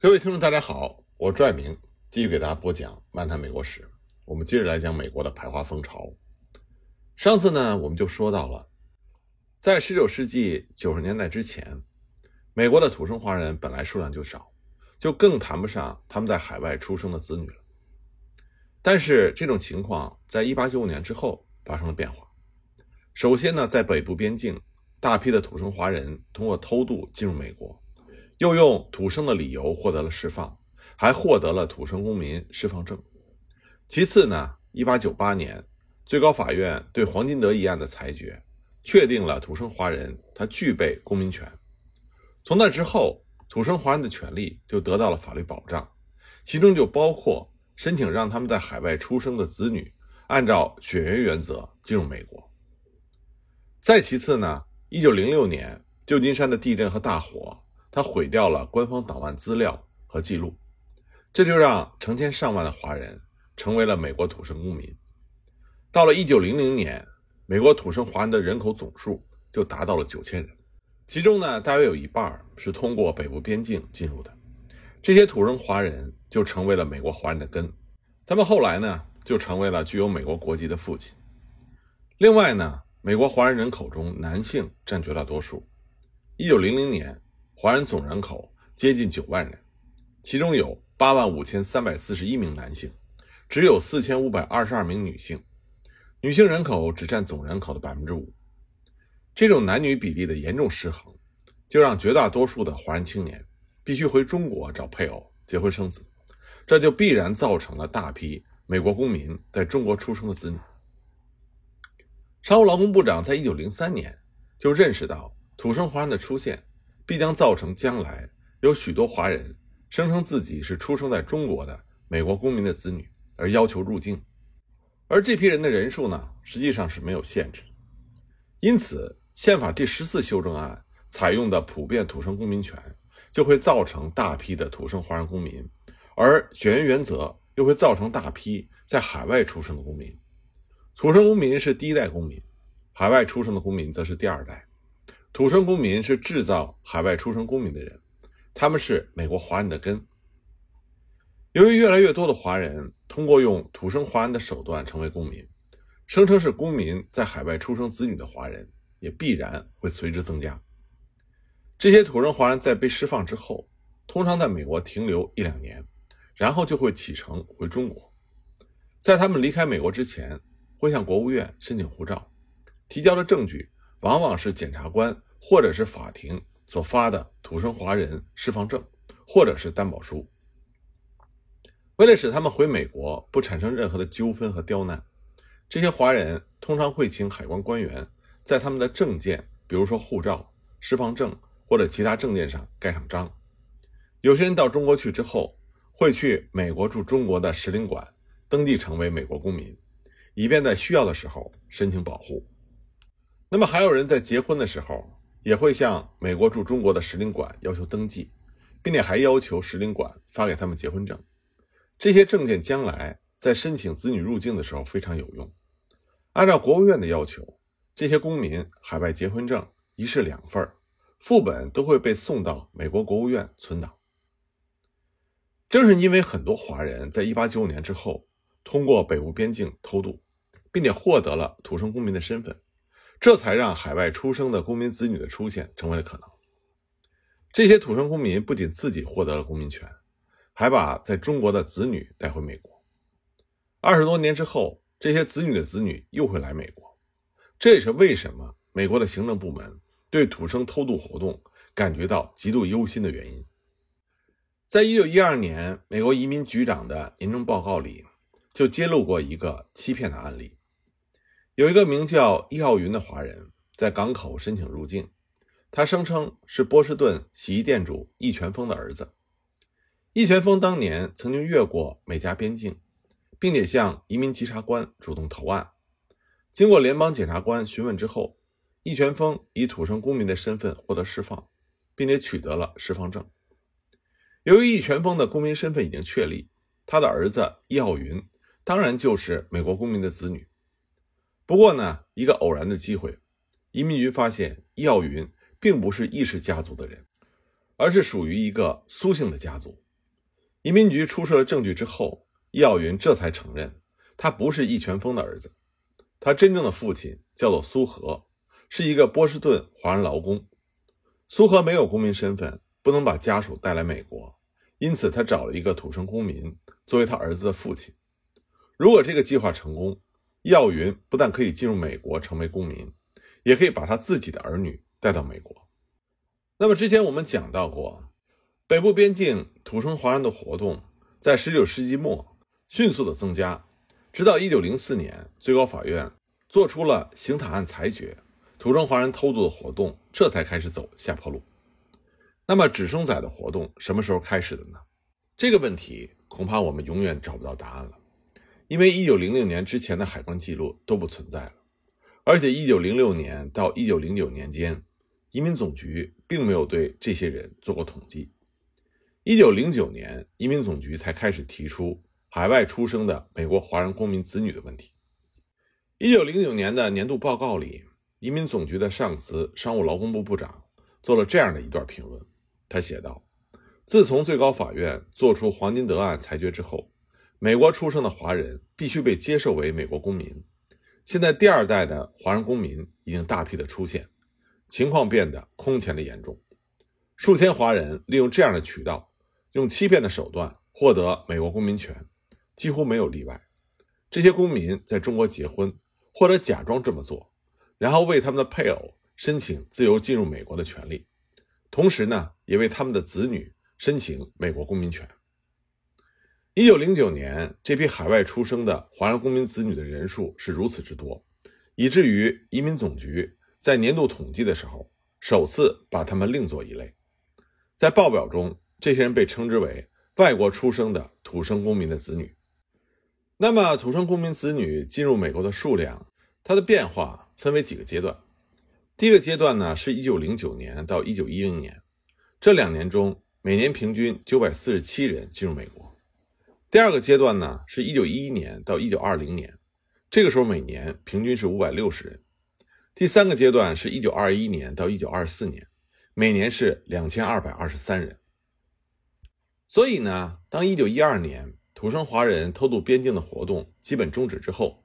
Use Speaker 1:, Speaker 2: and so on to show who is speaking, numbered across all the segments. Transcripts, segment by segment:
Speaker 1: 各位听众，大家好，我拽明继续给大家播讲《漫谈美国史》。我们接着来讲美国的排华风潮。上次呢，我们就说到了，在19世纪90年代之前，美国的土生华人本来数量就少，就更谈不上他们在海外出生的子女了。但是这种情况在1895年之后发生了变化。首先呢，在北部边境，大批的土生华人通过偷渡进入美国。又用土生的理由获得了释放，还获得了土生公民释放证。其次呢，1898年，最高法院对黄金德一案的裁决，确定了土生华人他具备公民权。从那之后，土生华人的权利就得到了法律保障，其中就包括申请让他们在海外出生的子女按照血缘原则进入美国。再其次呢，1906年旧金山的地震和大火。他毁掉了官方档案资料和记录，这就让成千上万的华人成为了美国土生公民。到了1900年，美国土生华人的人口总数就达到了9000人，其中呢，大约有一半是通过北部边境进入的。这些土生华人就成为了美国华人的根，他们后来呢，就成为了具有美国国籍的父亲。另外呢，美国华人人口中男性占绝大多数。1900年。华人总人口接近九万人，其中有八万五千三百四十一名男性，只有四千五百二十二名女性，女性人口只占总人口的百分之五。这种男女比例的严重失衡，就让绝大多数的华人青年必须回中国找配偶、结婚生子，这就必然造成了大批美国公民在中国出生的子女。商务劳工部长在一九零三年就认识到土生华人的出现。必将造成将来有许多华人声称自己是出生在中国的美国公民的子女，而要求入境，而这批人的人数呢，实际上是没有限制。因此，宪法第十四修正案采用的普遍土生公民权，就会造成大批的土生华人公民，而血缘原则又会造成大批在海外出生的公民。土生公民是第一代公民，海外出生的公民则是第二代。土生公民是制造海外出生公民的人，他们是美国华人的根。由于越来越多的华人通过用土生华人的手段成为公民，声称是公民在海外出生子女的华人也必然会随之增加。这些土生华人在被释放之后，通常在美国停留一两年，然后就会启程回中国。在他们离开美国之前，会向国务院申请护照，提交的证据。往往是检察官或者是法庭所发的土生华人释放证，或者是担保书。为了使他们回美国不产生任何的纠纷和刁难，这些华人通常会请海关官员在他们的证件，比如说护照、释放证或者其他证件上盖上章。有些人到中国去之后，会去美国驻中国的使领馆登记成为美国公民，以便在需要的时候申请保护。那么还有人在结婚的时候，也会向美国驻中国的使领馆要求登记，并且还要求使领馆发给他们结婚证。这些证件将来在申请子女入境的时候非常有用。按照国务院的要求，这些公民海外结婚证一式两份，副本都会被送到美国国务院存档。正是因为很多华人在1895年之后通过北部边境偷渡，并且获得了土生公民的身份。这才让海外出生的公民子女的出现成为了可能。这些土生公民不仅自己获得了公民权，还把在中国的子女带回美国。二十多年之后，这些子女的子女又会来美国。这也是为什么美国的行政部门对土生偷渡活动感觉到极度忧心的原因。在一九一二年，美国移民局长的年终报告里就揭露过一个欺骗的案例。有一个名叫易浩云的华人，在港口申请入境。他声称是波士顿洗衣店主易全峰的儿子。易全峰当年曾经越过美加边境，并且向移民稽查官主动投案。经过联邦检察官询问之后，易全峰以土生公民的身份获得释放，并且取得了释放证。由于易全峰的公民身份已经确立，他的儿子易浩云当然就是美国公民的子女。不过呢，一个偶然的机会，移民局发现易耀云并不是易氏家族的人，而是属于一个苏姓的家族。移民局出示了证据之后，易耀云这才承认他不是易全峰的儿子，他真正的父亲叫做苏和，是一个波士顿华人劳工。苏和没有公民身份，不能把家属带来美国，因此他找了一个土生公民作为他儿子的父亲。如果这个计划成功，耀云不但可以进入美国成为公民，也可以把他自己的儿女带到美国。那么之前我们讲到过。北部边境土生华人的活动在19世纪末迅速的增加，直到1904年，最高法院做出了刑塔案裁决，土生华人偷渡的活动这才开始走下坡路。那么，直升仔的活动什么时候开始的呢？这个问题恐怕我们永远找不到答案了，因为1906年之前的海关记录都不存在了，而且1906年到1909年间，移民总局并没有对这些人做过统计。一九零九年，移民总局才开始提出海外出生的美国华人公民子女的问题。一九零九年的年度报告里，移民总局的上司商务劳工部部长做了这样的一段评论。他写道：“自从最高法院作出黄金德案裁决之后，美国出生的华人必须被接受为美国公民。现在第二代的华人公民已经大批的出现，情况变得空前的严重。数千华人利用这样的渠道。”用欺骗的手段获得美国公民权，几乎没有例外。这些公民在中国结婚，或者假装这么做，然后为他们的配偶申请自由进入美国的权利，同时呢，也为他们的子女申请美国公民权。一九零九年，这批海外出生的华人公民子女的人数是如此之多，以至于移民总局在年度统计的时候，首次把他们另作一类，在报表中。这些人被称之为外国出生的土生公民的子女。那么，土生公民子女进入美国的数量，它的变化分为几个阶段。第一个阶段呢，是1909年到1910年，这两年中每年平均947人进入美国。第二个阶段呢，是1911年到1920年，这个时候每年平均是560人。第三个阶段是1921年到1924年，每年是2223人。所以呢，当1912年土生华人偷渡边境的活动基本终止之后，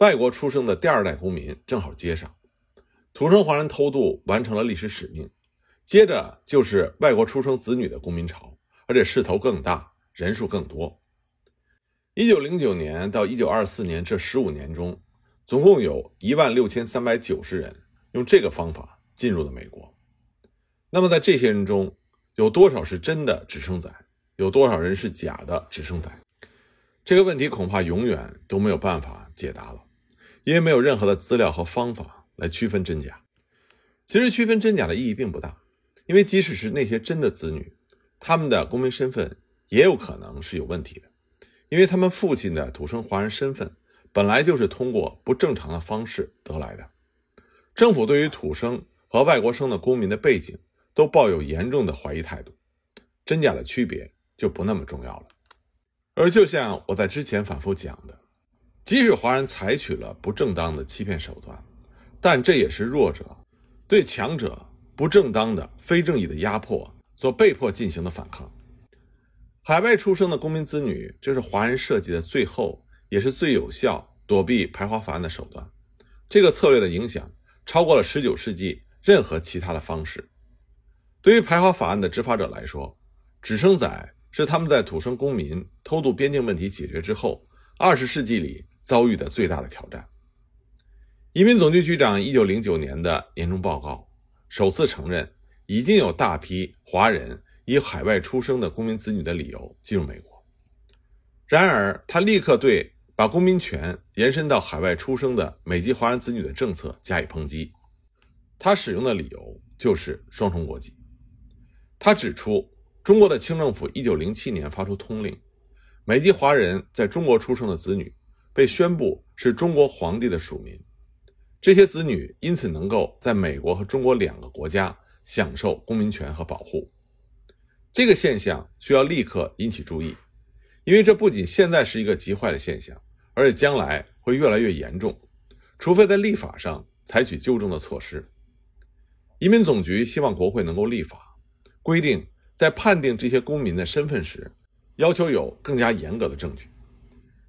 Speaker 1: 外国出生的第二代公民正好接上，土生华人偷渡完成了历史使命。接着就是外国出生子女的公民潮，而且势头更大，人数更多。1909年到1924年这15年中，总共有一万六千三百九十人用这个方法进入了美国。那么在这些人中，有多少是真的直升仔？有多少人是假的直升仔？这个问题恐怕永远都没有办法解答了，因为没有任何的资料和方法来区分真假。其实区分真假的意义并不大，因为即使是那些真的子女，他们的公民身份也有可能是有问题的，因为他们父亲的土生华人身份本来就是通过不正常的方式得来的。政府对于土生和外国生的公民的背景都抱有严重的怀疑态度，真假的区别。就不那么重要了。而就像我在之前反复讲的，即使华人采取了不正当的欺骗手段，但这也是弱者对强者不正当的、非正义的压迫所被迫进行的反抗。海外出生的公民子女，这是华人设计的最后也是最有效躲避排华法案的手段。这个策略的影响超过了19世纪任何其他的方式。对于排华法案的执法者来说，直升仔。是他们在土生公民偷渡边境问题解决之后，二十世纪里遭遇的最大的挑战。移民总局局长一九零九年的年终报告首次承认，已经有大批华人以海外出生的公民子女的理由进入美国。然而，他立刻对把公民权延伸到海外出生的美籍华人子女的政策加以抨击。他使用的理由就是双重国籍。他指出。中国的清政府一九零七年发出通令，美籍华人在中国出生的子女被宣布是中国皇帝的属民，这些子女因此能够在美国和中国两个国家享受公民权和保护。这个现象需要立刻引起注意，因为这不仅现在是一个极坏的现象，而且将来会越来越严重，除非在立法上采取纠正的措施。移民总局希望国会能够立法规定。在判定这些公民的身份时，要求有更加严格的证据。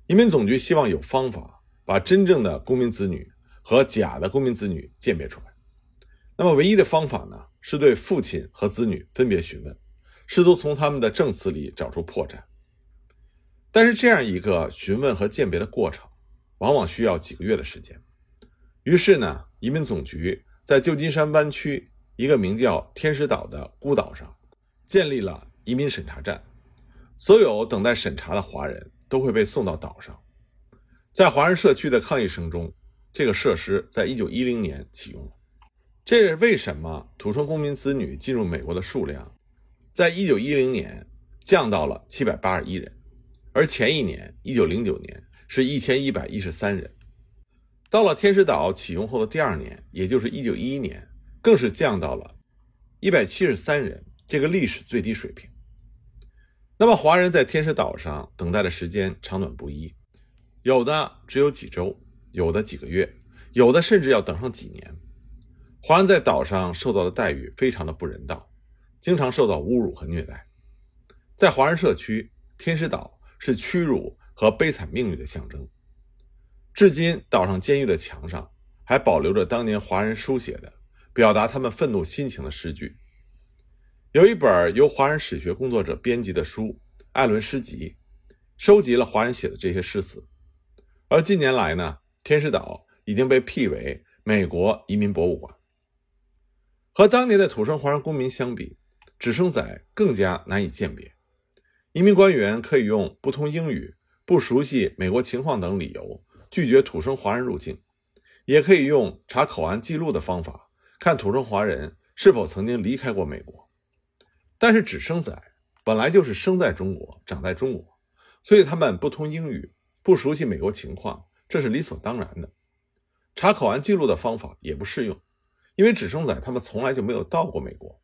Speaker 1: 移民总局希望有方法把真正的公民子女和假的公民子女鉴别出来。那么，唯一的方法呢，是对父亲和子女分别询问，试图从他们的证词里找出破绽。但是，这样一个询问和鉴别的过程，往往需要几个月的时间。于是呢，移民总局在旧金山湾区一个名叫天使岛的孤岛上，建立了移民审查站。所有等待审查的华人都会被送到岛上。在华人社区的抗议声中，这个设施在一九一零年启用了。这是为什么土生公民子女进入美国的数量，在一九一零年降到了七百八十一人，而前一年一九零九年是一千一百一十三人。到了天使岛启用后的第二年，也就是一九一一年，更是降到了一百七十三人，这个历史最低水平。那么，华人在天使岛上等待的时间长短不一，有的只有几周，有的几个月，有的甚至要等上几年。华人在岛上受到的待遇非常的不人道，经常受到侮辱和虐待。在华人社区，天使岛是屈辱和悲惨命运的象征。至今，岛上监狱的墙上还保留着当年华人书写的表达他们愤怒心情的诗句。有一本由华人史学工作者编辑的书《艾伦诗集》，收集了华人写的这些诗词。而近年来呢，天使岛已经被辟为美国移民博物馆。和当年的土生华人公民相比，直升仔更加难以鉴别。移民官员可以用不通英语、不熟悉美国情况等理由拒绝土生华人入境，也可以用查口岸记录的方法看土生华人是否曾经离开过美国。但是，直升仔本来就是生在中国、长在中国，所以他们不通英语、不熟悉美国情况，这是理所当然的。查口岸记录的方法也不适用。因为直升仔他们从来就没有到过美国，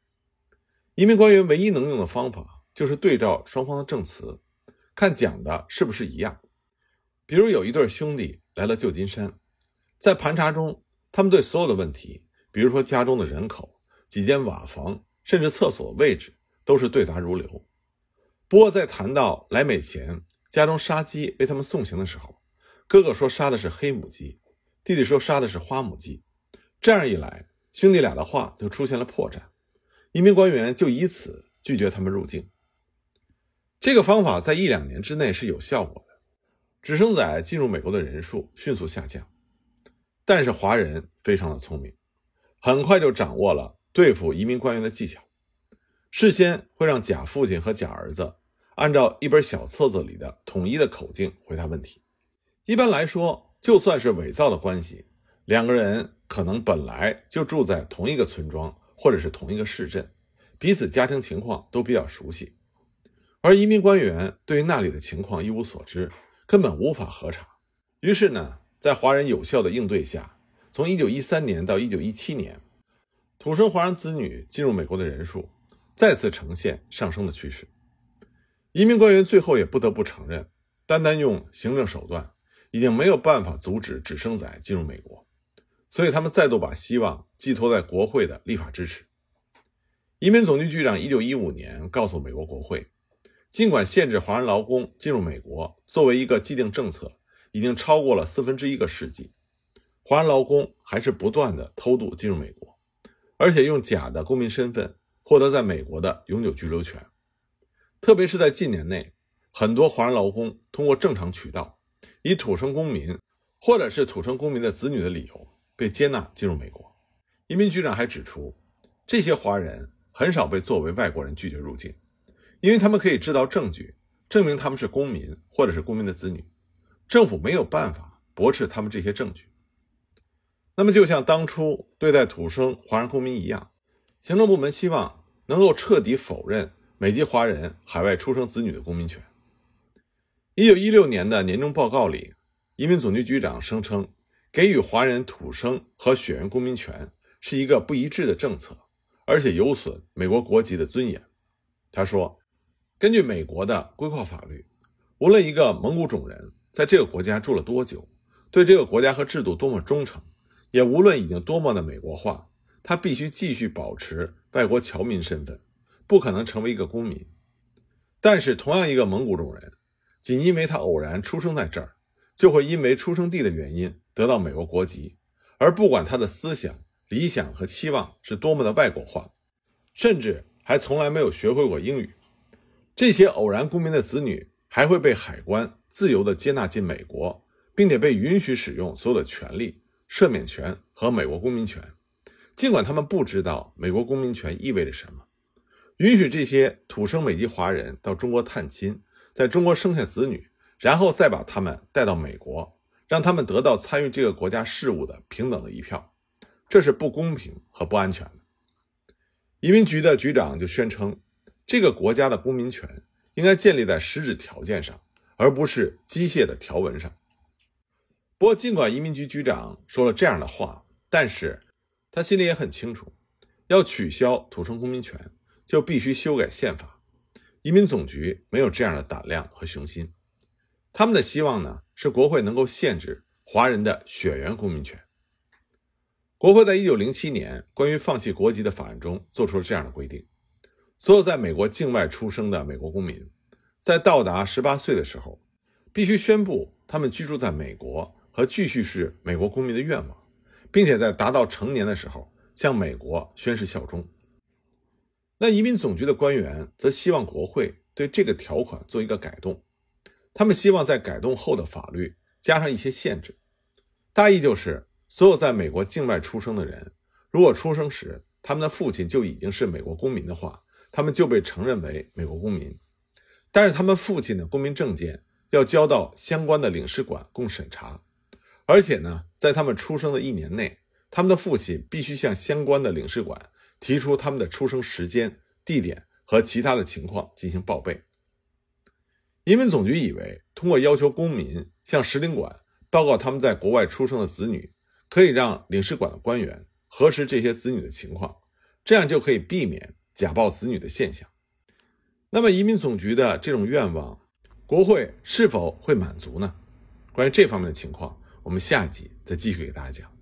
Speaker 1: 移民官员唯一能用的方法就是对照双方的证词，看讲的是不是一样。比如有一对兄弟来了旧金山，在盘查中，他们对所有的问题，比如说家中的人口、几间瓦房，甚至厕所位置，都是对答如流。不过在谈到来美前家中杀鸡为他们送行的时候，哥哥说杀的是黑母鸡，弟弟说杀的是花母鸡，这样一来。兄弟俩的话就出现了破绽，移民官员就以此拒绝他们入境。这个方法在一两年之内是有效果的，直升仔进入美国的人数迅速下降。但是华人非常的聪明，很快就掌握了对付移民官员的技巧。事先会让假父亲和假儿子按照一本小册子里的统一的口径回答问题。一般来说，就算是伪造的关系，两个人。可能本来就住在同一个村庄，或者是同一个市镇，彼此家庭情况都比较熟悉，而移民官员对于那里的情况一无所知，根本无法核查。于是呢，在华人有效的应对下，从1913年到1917年，土生华人子女进入美国的人数再次呈现上升的趋势。移民官员最后也不得不承认，单单用行政手段已经没有办法阻止直升仔进入美国。所以，他们再度把希望寄托在国会的立法支持。移民总局局长一九一五年告诉美国国会，尽管限制华人劳工进入美国作为一个既定政策已经超过了四分之一个世纪，华人劳工还是不断的偷渡进入美国，而且用假的公民身份获得在美国的永久居留权。特别是在近年内，很多华人劳工通过正常渠道，以土生公民或者是土生公民的子女的理由。被接纳进入美国，移民局长还指出，这些华人很少被作为外国人拒绝入境，因为他们可以制造证据证明他们是公民或者是公民的子女，政府没有办法驳斥他们这些证据。那么，就像当初对待土生华人公民一样，行政部门希望能够彻底否认美籍华人海外出生子女的公民权。一九一六年的年终报告里，移民总局局长声称。给予华人土生和血缘公民权是一个不一致的政策，而且有损美国国籍的尊严。他说：“根据美国的规划法律，无论一个蒙古种人在这个国家住了多久，对这个国家和制度多么忠诚，也无论已经多么的美国化，他必须继续保持外国侨民身份，不可能成为一个公民。但是，同样一个蒙古种人，仅因为他偶然出生在这儿，就会因为出生地的原因得到美国国籍，而不管他的思想、理想和期望是多么的外国化，甚至还从来没有学会过英语。这些偶然公民的子女还会被海关自由地接纳进美国，并且被允许使用所有的权利、赦免权和美国公民权，尽管他们不知道美国公民权意味着什么。允许这些土生美籍华人到中国探亲，在中国生下子女，然后再把他们带到美国，让他们得到参与这个国家事务的平等的一票，这是不公平和不安全的。移民局的局长就宣称，这个国家的公民权应该建立在实质条件上，而不是机械的条文上。不过，尽管移民局局长说了这样的话，但是他心里也很清楚，要取消土生公民权。就必须修改宪法，移民总局没有这样的胆量和雄心。他们的希望呢，是国会能够限制华人的血缘公民权。国会在一九零七年关于放弃国籍的法案中做出了这样的规定：所有在美国境外出生的美国公民，在到达十八岁的时候，必须宣布他们居住在美国和继续是美国公民的愿望，并且在达到成年的时候向美国宣誓效忠。那移民总局的官员则希望国会对这个条款做一个改动，他们希望在改动后的法律加上一些限制，大意就是所有在美国境外出生的人，如果出生时他们的父亲就已经是美国公民的话，他们就被承认为美国公民，但是他们父亲的公民证件要交到相关的领事馆供审查，而且呢，在他们出生的一年内，他们的父亲必须向相关的领事馆。提出他们的出生时间、地点和其他的情况进行报备。移民总局以为，通过要求公民向使领馆报告他们在国外出生的子女，可以让领事馆的官员核实这些子女的情况，这样就可以避免假报子女的现象。那么，移民总局的这种愿望，国会是否会满足呢？关于这方面的情况，我们下一集再继续给大家讲。